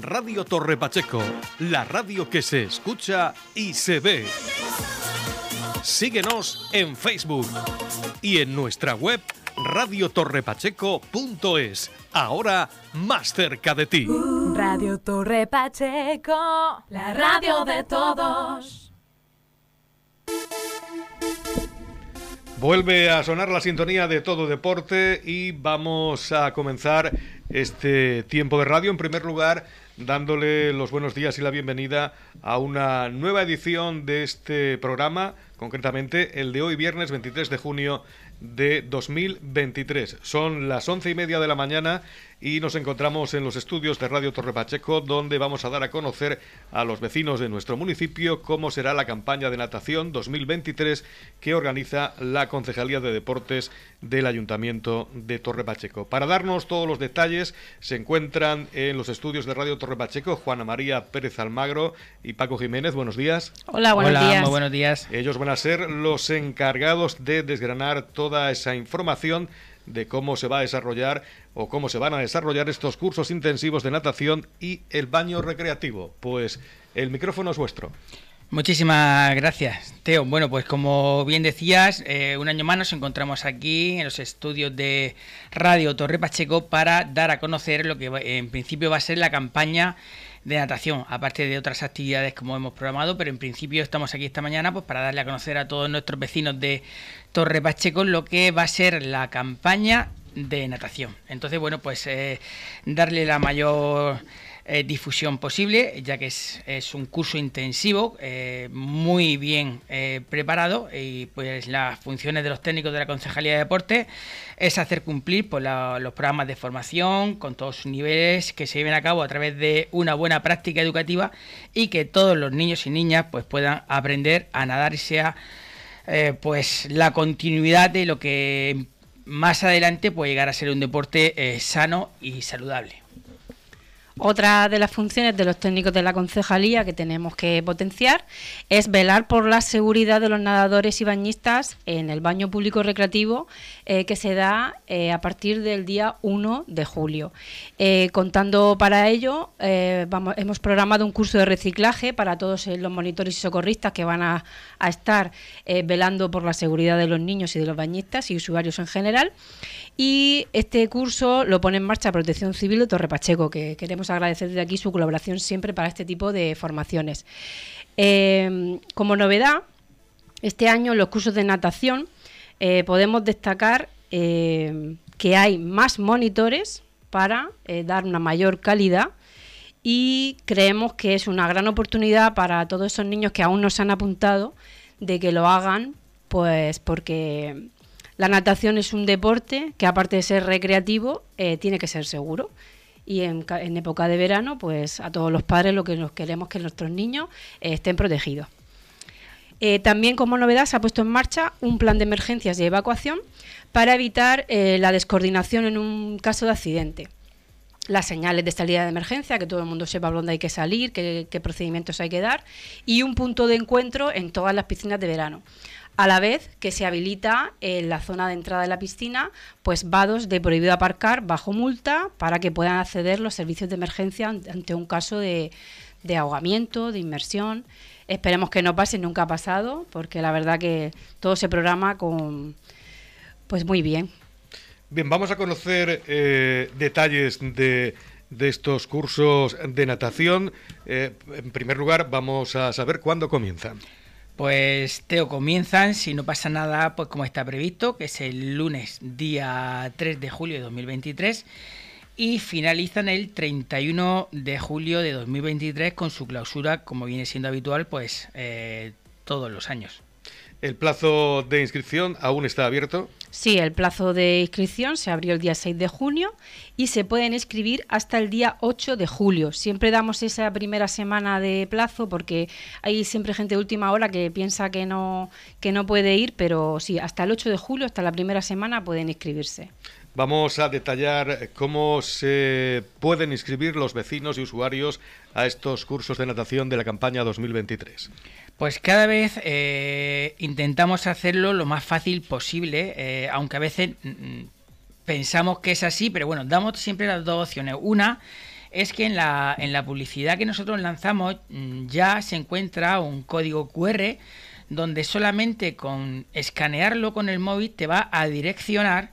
Radio Torre Pacheco, la radio que se escucha y se ve. Síguenos en Facebook y en nuestra web radiotorrepacheco.es. Ahora más cerca de ti. Radio Torre Pacheco, la radio de todos. Vuelve a sonar la sintonía de todo deporte y vamos a comenzar este tiempo de radio. En primer lugar, dándole los buenos días y la bienvenida a una nueva edición de este programa, concretamente el de hoy viernes 23 de junio de 2023. Son las once y media de la mañana y nos encontramos en los estudios de Radio Torre Pacheco, donde vamos a dar a conocer a los vecinos de nuestro municipio cómo será la campaña de natación 2023 que organiza la Concejalía de Deportes del Ayuntamiento de Torre Pacheco. Para darnos todos los detalles, se encuentran en los estudios de Radio Torre Pacheco Juana María Pérez Almagro y Paco Jiménez. Buenos días. Hola, buenos días. Muy buenos días. Ellos van a ser los encargados de desgranar toda esa información de cómo se va a desarrollar o cómo se van a desarrollar estos cursos intensivos de natación y el baño recreativo. Pues el micrófono es vuestro. Muchísimas gracias, Teo. Bueno, pues como bien decías, eh, un año más nos encontramos aquí en los estudios de Radio Torre Pacheco para dar a conocer lo que en principio va a ser la campaña de natación, aparte de otras actividades como hemos programado, pero en principio estamos aquí esta mañana pues para darle a conocer a todos nuestros vecinos de Torre Pacheco lo que va a ser la campaña de natación. Entonces, bueno, pues eh, darle la mayor eh, difusión posible, ya que es, un curso intensivo, eh, muy bien preparado, y pues las funciones de los técnicos de la Concejalía de Deporte es hacer cumplir pues, los programas de formación con todos sus niveles que se lleven a cabo a través de una buena práctica educativa y que todos los niños y niñas pues puedan aprender a nadar y sea pues la continuidad de lo que más adelante puede llegar a ser un deporte eh, sano y saludable. Otra de las funciones de los técnicos de la concejalía que tenemos que potenciar es velar por la seguridad de los nadadores y bañistas en el baño público recreativo eh, que se da eh, a partir del día 1 de julio. Eh, contando para ello, hemos programado un curso de reciclaje para todos los monitores y socorristas que van a, a estar velando por la seguridad de los niños y de los bañistas y usuarios en general. Y este curso lo pone en marcha Protección Civil de Torre Pacheco, que queremos agradecer desde aquí su colaboración siempre para este tipo de formaciones. Eh, como novedad, este año en los cursos de natación eh, podemos destacar eh, que hay más monitores para dar una mayor calidad y creemos que es una gran oportunidad para todos esos niños que aún no se han apuntado de que lo hagan, pues porque la natación es un deporte que aparte de ser recreativo, eh, tiene que ser seguro. Y en, época de verano, pues a todos los padres lo que nos queremos que nuestros niños eh, estén protegidos. Eh, también como novedad se ha puesto en marcha un plan de emergencias y evacuación para evitar la descoordinación en un caso de accidente las señales de salida de emergencia, que todo el mundo sepa dónde hay que salir, qué, procedimientos hay que dar, y un punto de encuentro en todas las piscinas de verano a la vez que se habilita en la zona de entrada de la piscina pues vados de prohibido aparcar bajo multa para que puedan acceder los servicios de emergencia ante un caso de, ahogamiento, de inmersión. Esperemos que no pase, nunca ha pasado, porque la verdad que todo se programa con pues muy bien. Bien, vamos a conocer eh, detalles de, estos cursos de natación. Eh, en primer lugar, vamos a saber cuándo comienzan. Pues Teo, comienzan, si no pasa nada, pues como está previsto, que es el lunes día 3 de julio de 2023 y finalizan el 31 de julio de 2023 con su clausura, como viene siendo habitual, pues eh, todos los años. ¿El plazo de inscripción aún está abierto? Sí, el plazo de inscripción se abrió el día 6 de junio y se pueden inscribir hasta el día 8 de julio. Siempre damos esa primera semana de plazo porque hay siempre gente de última hora que piensa que no, que no puede ir, pero sí, hasta el 8 de julio, hasta la primera semana pueden inscribirse. Vamos a detallar cómo se pueden inscribir los vecinos y usuarios a estos cursos de natación de la campaña 2023. Pues cada vez eh, intentamos hacerlo lo más fácil posible, eh, aunque a veces mm, pensamos que es así, pero bueno, damos siempre las dos opciones. Una es que en la, en la publicidad que nosotros lanzamos mm, ya se encuentra un código QR donde solamente con escanearlo con el móvil te va a direccionar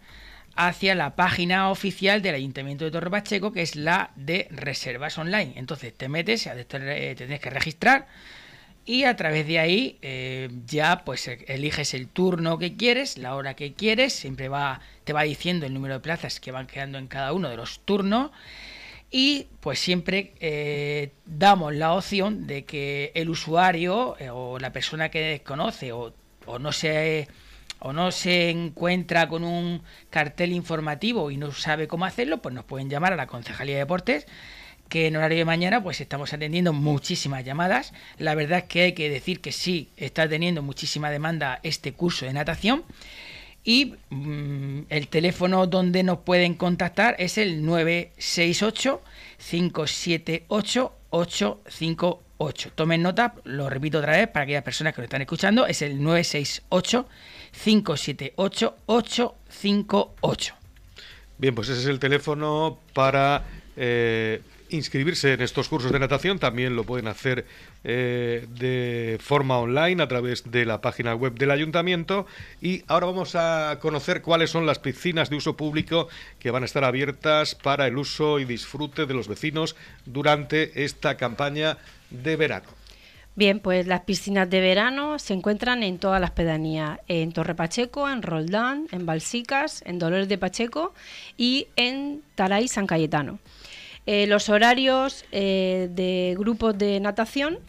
hacia la página oficial del Ayuntamiento de Torre Pacheco, que es la de reservas online. Entonces te metes, te tienes que registrar y a través de ahí eh, ya pues e, eliges el turno que quieres, la hora que quieres, siempre va, te va diciendo el número de plazas que van quedando en cada uno de los turnos y pues siempre eh, damos la opción de que el usuario eh, o la persona que desconoce o, o no se o no se encuentra con un cartel informativo y no sabe cómo hacerlo, pues nos pueden llamar a la Concejalía de Deportes que en horario de mañana pues estamos atendiendo muchísimas llamadas. La verdad es que hay que decir que sí, está teniendo muchísima demanda este curso de natación. Y mm, el teléfono donde nos pueden contactar es el 968 578 858. Tomen nota, lo repito otra vez para aquellas personas que lo están escuchando, es el 968 578 858. Bien, pues ese es el teléfono para eh, inscribirse en estos cursos de natación también lo pueden hacer eh, de forma online a través de la página web del ayuntamiento y ahora vamos a conocer cuáles son las piscinas de uso público que van a estar abiertas para el uso y disfrute de los vecinos durante esta campaña de verano. Bien, pues las piscinas de verano se encuentran en todas las pedanías, en Torre Pacheco, en Roldán, en Balsicas, en Dolores de Pacheco y en Taray San Cayetano. Eh, los horarios eh, de grupos de natación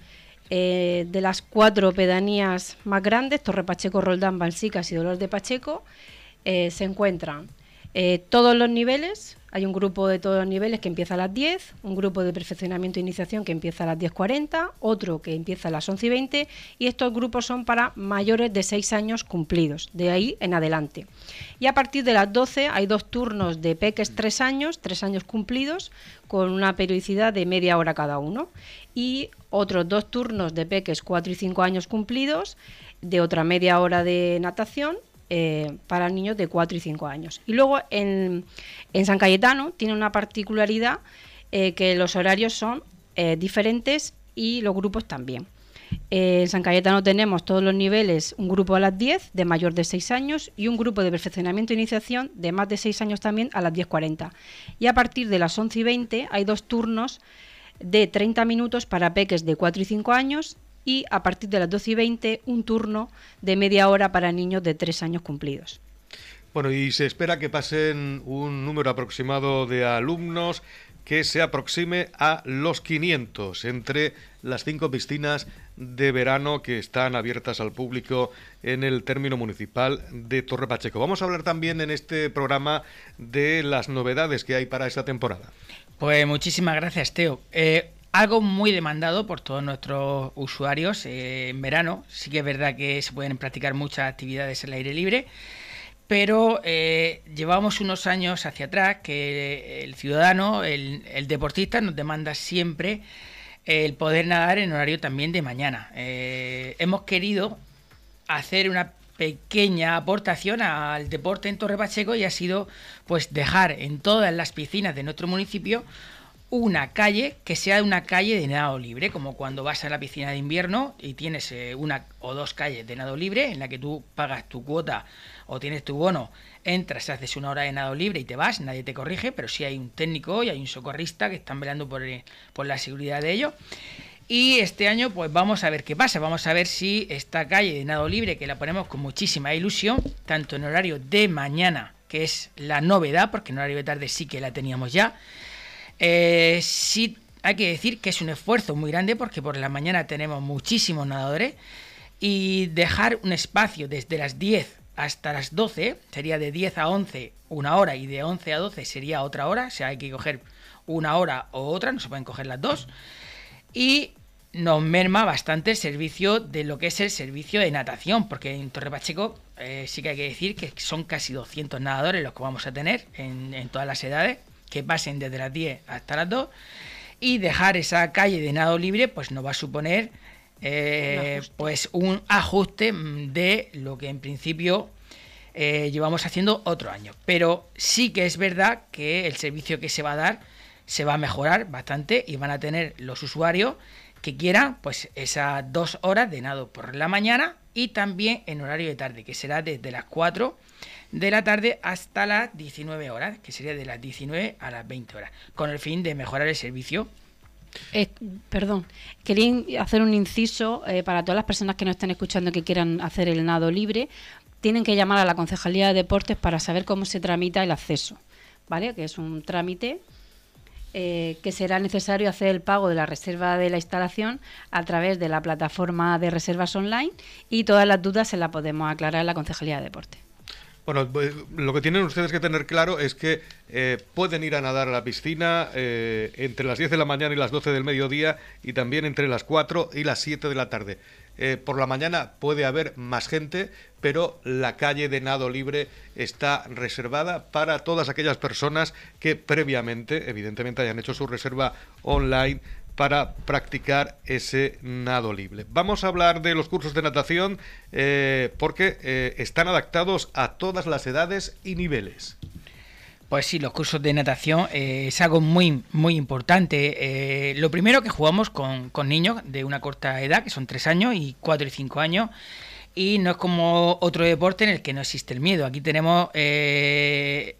eh, de las cuatro pedanías más grandes, Torre Pacheco, Roldán, Balsicas y Dolores de Pacheco, se encuentran todos los niveles, hay un grupo de todos los niveles que empieza a las 10, un grupo de perfeccionamiento e iniciación que empieza a las 10.40, otro que empieza a las 11 y 20 y estos grupos son para mayores de 6 años cumplidos, de ahí en adelante. Y a partir de las 12 hay dos turnos de peques 3 años, 3 años cumplidos, con una periodicidad de media hora cada uno. Y otros dos turnos de peques 4 y 5 años cumplidos, de otra media hora de natación eh, para niños de 4 y 5 años. Y luego en, San Cayetano tiene una particularidad eh, que los horarios son eh, diferentes y los grupos también. en San Cayetano tenemos todos los niveles, un grupo a las 10 de mayor de 6 años y un grupo de perfeccionamiento e iniciación de más de 6 años también a las 10.40. Y a partir de las 11 y 20 hay dos turnos de 30 minutos para peques de 4 y 5 años y a partir de las 12 y 20 un turno de media hora para niños de 3 años cumplidos. Bueno, y se espera que pasen un número aproximado de alumnos que se aproxime a los 500 entre las cinco piscinas de verano que están abiertas al público en el término municipal de Torre Pacheco. Vamos a hablar también en este programa de las novedades que hay para esta temporada. Pues muchísimas gracias, Teo. Eh, algo muy demandado por todos nuestros usuarios eh, en verano. Sí que es verdad que se pueden practicar muchas actividades al aire libre, pero eh, llevamos unos años hacia atrás que el ciudadano, el, deportista, nos demanda siempre el poder nadar en horario también de mañana. Eh, hemos querido hacer una pequeña aportación al deporte en Torre Pacheco y ha sido pues dejar en todas las piscinas de nuestro municipio una calle que sea una calle de nado libre, como cuando vas a la piscina de invierno y tienes eh, una o dos calles de nado libre en la que tú pagas tu cuota o tienes tu bono, entras, haces una hora de nado libre y te vas, nadie te corrige, pero sí hay un técnico y hay un socorrista que están velando por, eh, por la seguridad de ello. Y este año pues vamos a ver qué pasa, vamos a ver si esta calle de nado libre, que la ponemos con muchísima ilusión, tanto en horario de mañana, que es la novedad, porque en horario de tarde sí que la teníamos ya, eh, sí hay que decir que es un esfuerzo muy grande porque por la mañana tenemos muchísimos nadadores y dejar un espacio desde las 10 hasta las 12, sería de 10 a 11 una hora y de 11 a 12 sería otra hora, o sea, hay que coger una hora o otra, no se pueden coger las dos. Y nos merma bastante el servicio de lo que es el servicio de natación, porque en Torre Pacheco eh, sí que hay que decir que son casi 200 nadadores los que vamos a tener en todas las edades que pasen desde las 10 hasta las 2 y dejar esa calle de nado libre pues nos va a suponer eh, pues un ajuste de lo que en principio eh, llevamos haciendo otro año. Pero sí que es verdad que el servicio que se va a dar se va a mejorar bastante y van a tener los usuarios que quieran pues esas dos horas de nado por la mañana y también en horario de tarde, que será desde las 4 de la tarde hasta las 19 horas, que sería de las 19 a las 20 horas, con el fin de mejorar el servicio. Eh, perdón, quería hacer un inciso eh, para todas las personas que nos estén escuchando que quieran hacer el nado libre. Tienen que llamar a la Concejalía de Deportes para saber cómo se tramita el acceso, ¿vale? Que es un trámite eh, que será necesario hacer el pago de la reserva de la instalación a través de la plataforma de reservas online y todas las dudas se las podemos aclarar en la Concejalía de Deportes. Bueno, pues, lo que tienen ustedes que tener claro es que eh, pueden ir a nadar a la piscina eh, entre las 10 de la mañana y las 12 del mediodía y también entre las 4 y las 7 de la tarde. Eh, por la mañana puede haber más gente, pero la calle de nado libre está reservada para todas aquellas personas que previamente, evidentemente, hayan hecho su reserva online para practicar ese nado libre. Vamos a hablar de los cursos de natación eh, porque eh, están adaptados a todas las edades y niveles. Pues sí, los cursos de natación eh, es algo muy, muy importante. lo primero que jugamos con, con, niños de una corta edad, que son 3 años y 4 y 5 años, y no es como otro deporte en el que no existe el miedo. Aquí tenemos este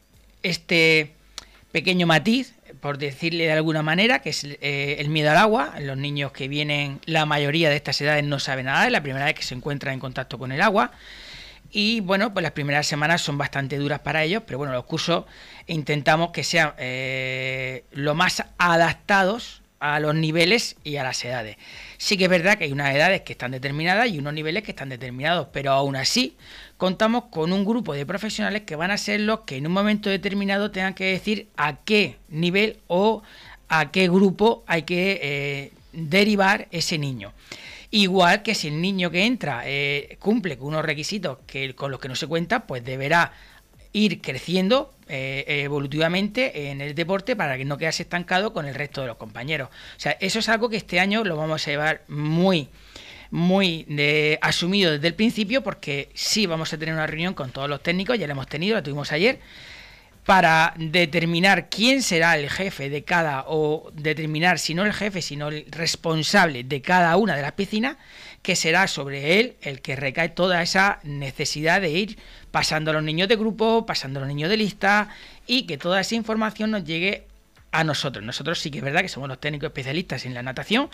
pequeño matiz por decirle de alguna manera, que es eh, el miedo al agua. Los niños que vienen, la mayoría de estas edades no saben nada, es la primera vez que se encuentran en contacto con el agua. Y bueno, pues las primeras semanas son bastante duras para ellos, pero bueno, los cursos intentamos que sean eh, lo más adaptados a los niveles y a las edades. Sí que es verdad que hay unas edades que están determinadas y unos niveles que están determinados, pero aún así contamos con un grupo de profesionales que van a ser los que en un momento determinado tengan que decir a qué nivel o a qué grupo hay que eh, derivar ese niño. Igual que si el niño que entra eh, cumple con unos requisitos que, con los que no se cuenta, pues deberá ir creciendo eh, evolutivamente en el deporte para que no quedase estancado con el resto de los compañeros. O sea, eso es algo que este año lo vamos a llevar muy muy de, asumido desde el principio porque sí vamos a tener una reunión con todos los técnicos, ya la hemos tenido, la tuvimos ayer, para determinar quién será el jefe de cada, o determinar si no el jefe, sino el responsable de cada una de las piscinas, que será sobre él el que recae toda esa necesidad de ir pasando a los niños de grupo, pasando a los niños de lista y que toda esa información nos llegue a nosotros. Nosotros sí que es verdad que somos los técnicos especialistas en la natación,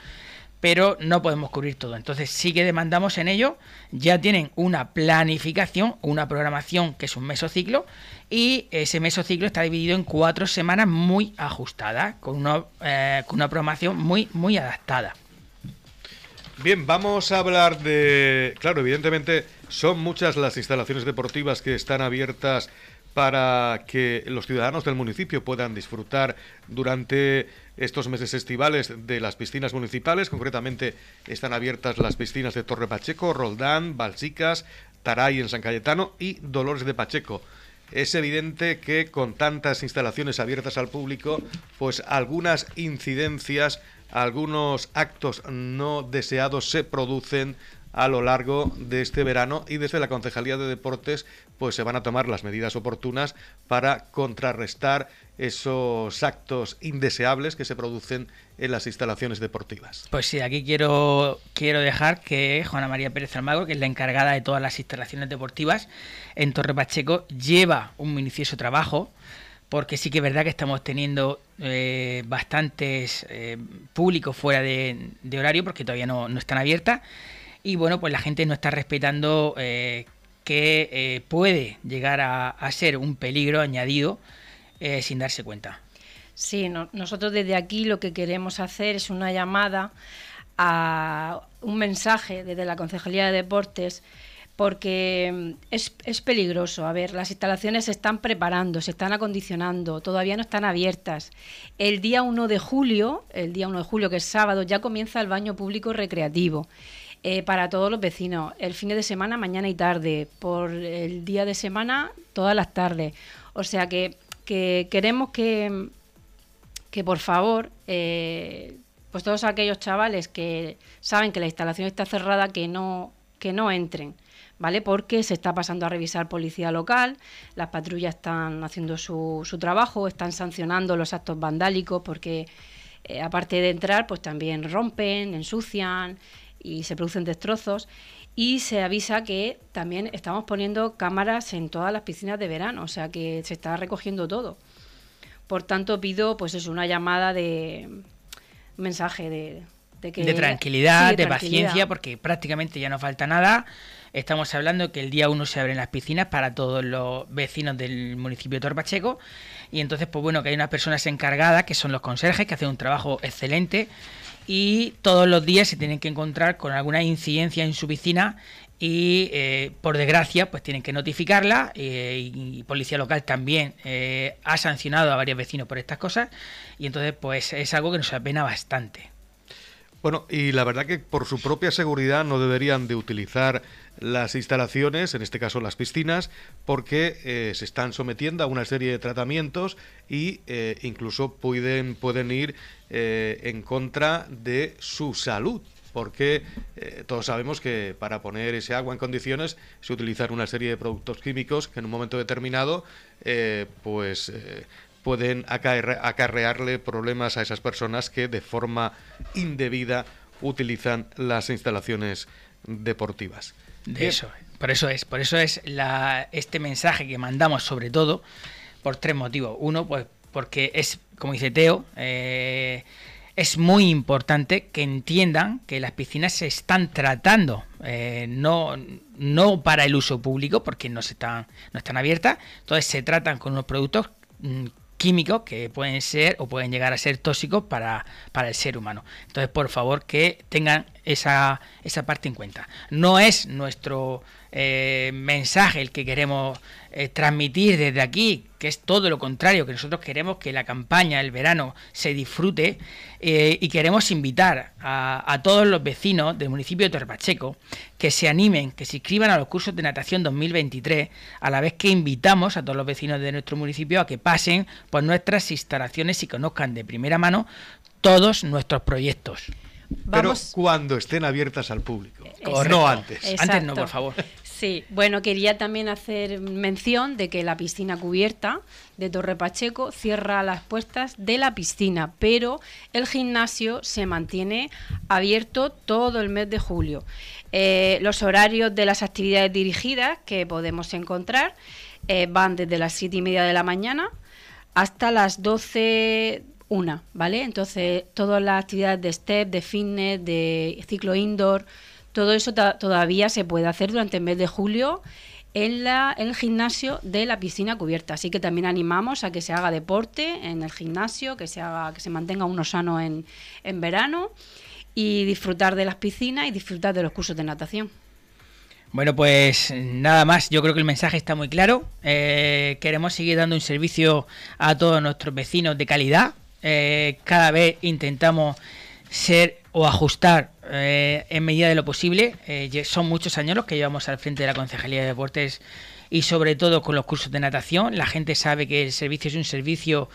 pero no podemos cubrir todo. Entonces sí que demandamos en ello, ya tienen una planificación, una programación que es un mesociclo, y ese mesociclo está dividido en cuatro semanas muy ajustadas, con una, eh, con una programación muy, muy adaptada. Bien, vamos a hablar de... Claro, evidentemente son muchas las instalaciones deportivas que están abiertas para que los ciudadanos del municipio puedan disfrutar durante estos meses estivales de las piscinas municipales. Concretamente están abiertas las piscinas de Torre Pacheco, Roldán, Balsicas, Taray en San Cayetano y Dolores de Pacheco. Es evidente que con tantas instalaciones abiertas al público, pues algunas incidencias algunos actos no deseados se producen a lo largo de este verano y desde la Concejalía de Deportes pues se van a tomar las medidas oportunas para contrarrestar esos actos indeseables que se producen en las instalaciones deportivas. Pues sí, aquí quiero, quiero dejar que Juana María Pérez Almagro, que es la encargada de todas las instalaciones deportivas en Torre Pacheco, lleva un minucioso trabajo porque sí que es verdad que estamos teniendo eh, bastantes eh, públicos fuera de, horario porque todavía no, están abiertas y bueno, pues la gente no está respetando eh, que puede llegar a, ser un peligro añadido sin darse cuenta. Sí, nosotros desde aquí lo que queremos hacer es una llamada a un mensaje desde la Concejalía de Deportes porque mm, es, es, peligroso. A ver, las instalaciones se están preparando, se están acondicionando, todavía no están abiertas. El día 1 de julio, el día 1 de julio, que es sábado, ya comienza el baño público recreativo. Eh, para todos los vecinos, el fin de semana, mañana y tarde, por el día de semana, todas las tardes. O sea que, queremos que, que por favor, eh, pues todos aquellos chavales que saben que la instalación está cerrada, que no, que no entren ¿vale? Porque se está pasando a revisar policía local, las patrullas están haciendo su, su trabajo, están sancionando los actos vandálicos porque eh, aparte de entrar, pues también rompen, ensucian y se producen destrozos. Y se avisa que también estamos poniendo cámaras en todas las piscinas de verano, o sea que se está recogiendo todo. Por tanto, pido pues es una llamada de mensaje de, de, que, de tranquilidad, de, paciencia, porque prácticamente ya no falta nada. Estamos hablando que el día 1 se abren las piscinas para todos los vecinos del municipio de Torpacheco. Y entonces, pues bueno, que hay unas personas encargadas, que son los conserjes, que hacen un trabajo excelente. Y todos los días se tienen que encontrar con alguna incidencia en su piscina y eh, por desgracia pues tienen que notificarla eh, y, policía local también eh, ha sancionado a varios vecinos por estas cosas y entonces pues es algo que nos apena bastante. Bueno, y la verdad que por su propia seguridad no deberían de utilizar las instalaciones, en este caso las piscinas, porque se están sometiendo a una serie de tratamientos y incluso pueden, pueden ir en contra de su salud porque eh, todos sabemos que para poner ese agua en condiciones se utilizan una serie de productos químicos que en un momento determinado eh, pues eh, pueden acarrearle problemas a esas personas que de forma indebida utilizan las instalaciones deportivas. De eso, por eso es, por eso es la, este mensaje que mandamos sobre todo por tres motivos. Uno, pues porque es, como dice Teo, es muy importante que entiendan que las piscinas se están tratando, eh, no, no para el uso público, porque no, se están, no están abiertas, entonces se tratan con unos productos mm, químicos que pueden ser o pueden llegar a ser tóxicos para, para el ser humano. Entonces, por favor, que tengan esa, esa parte en cuenta. No es nuestro eh, mensaje el que queremos eh, transmitir desde aquí, que es todo lo contrario, que nosotros queremos que la campaña, el verano, se disfrute eh, y queremos invitar a, todos los vecinos del municipio de Torpacheco que se animen, que se inscriban a los cursos de natación 2023, a la vez que invitamos a todos los vecinos de nuestro municipio a que pasen por nuestras instalaciones y conozcan de primera mano todos nuestros proyectos. Pero cuando estén abiertas al público, no antes. Antes no, por favor. Sí, bueno, quería también hacer mención de que la piscina cubierta de Torre Pacheco cierra las puertas de la piscina, pero el gimnasio se mantiene abierto todo el mes de julio. Eh, los horarios de las actividades dirigidas que podemos encontrar eh, van desde las siete y media de la mañana hasta las 12 una, ¿vale? Entonces, todas las actividades de step, de fitness, de ciclo indoor, todo eso todavía se puede hacer durante el mes de julio en, la, el gimnasio de la piscina cubierta. Así que también animamos a que se haga deporte en el gimnasio, que se, haga, que se mantenga uno sano en, en verano y disfrutar de las piscinas y disfrutar de los cursos de natación. Bueno, pues nada más, yo creo que el mensaje está muy claro. Eh, queremos seguir dando un servicio a todos nuestros vecinos de calidad. Eh, cada vez intentamos ser o ajustar eh, en medida de lo posible. Eh, son muchos años los que llevamos al frente de la Concejalía de Deportes y sobre todo con los cursos de natación. La gente sabe que el servicio es un servicio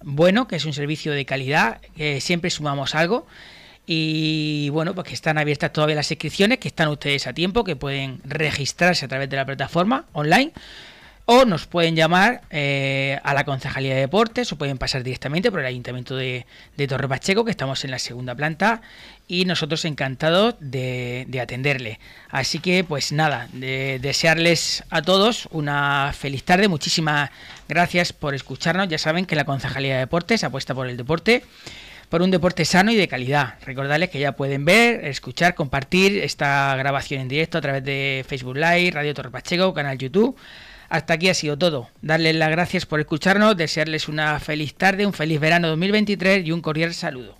bueno, que es un servicio de calidad, que siempre sumamos algo. Y bueno, pues que están abiertas todavía las inscripciones, que están ustedes a tiempo, que pueden registrarse a través de la plataforma online o nos pueden llamar eh, a la Concejalía de Deportes o pueden pasar directamente por el Ayuntamiento de, Torre Pacheco, que estamos en la segunda planta y nosotros encantados de, atenderle. Así que pues nada, de desearles a todos una feliz tarde, muchísimas gracias por escucharnos, ya saben que la Concejalía de Deportes apuesta por el deporte por un deporte sano y de calidad. Recordarles que ya pueden ver, escuchar, compartir esta grabación en directo a través de Facebook Live, Radio Torre Pacheco, canal YouTube. Hasta aquí ha sido todo. Darles las gracias por escucharnos, desearles una feliz tarde, un feliz verano 2023 y un cordial saludo.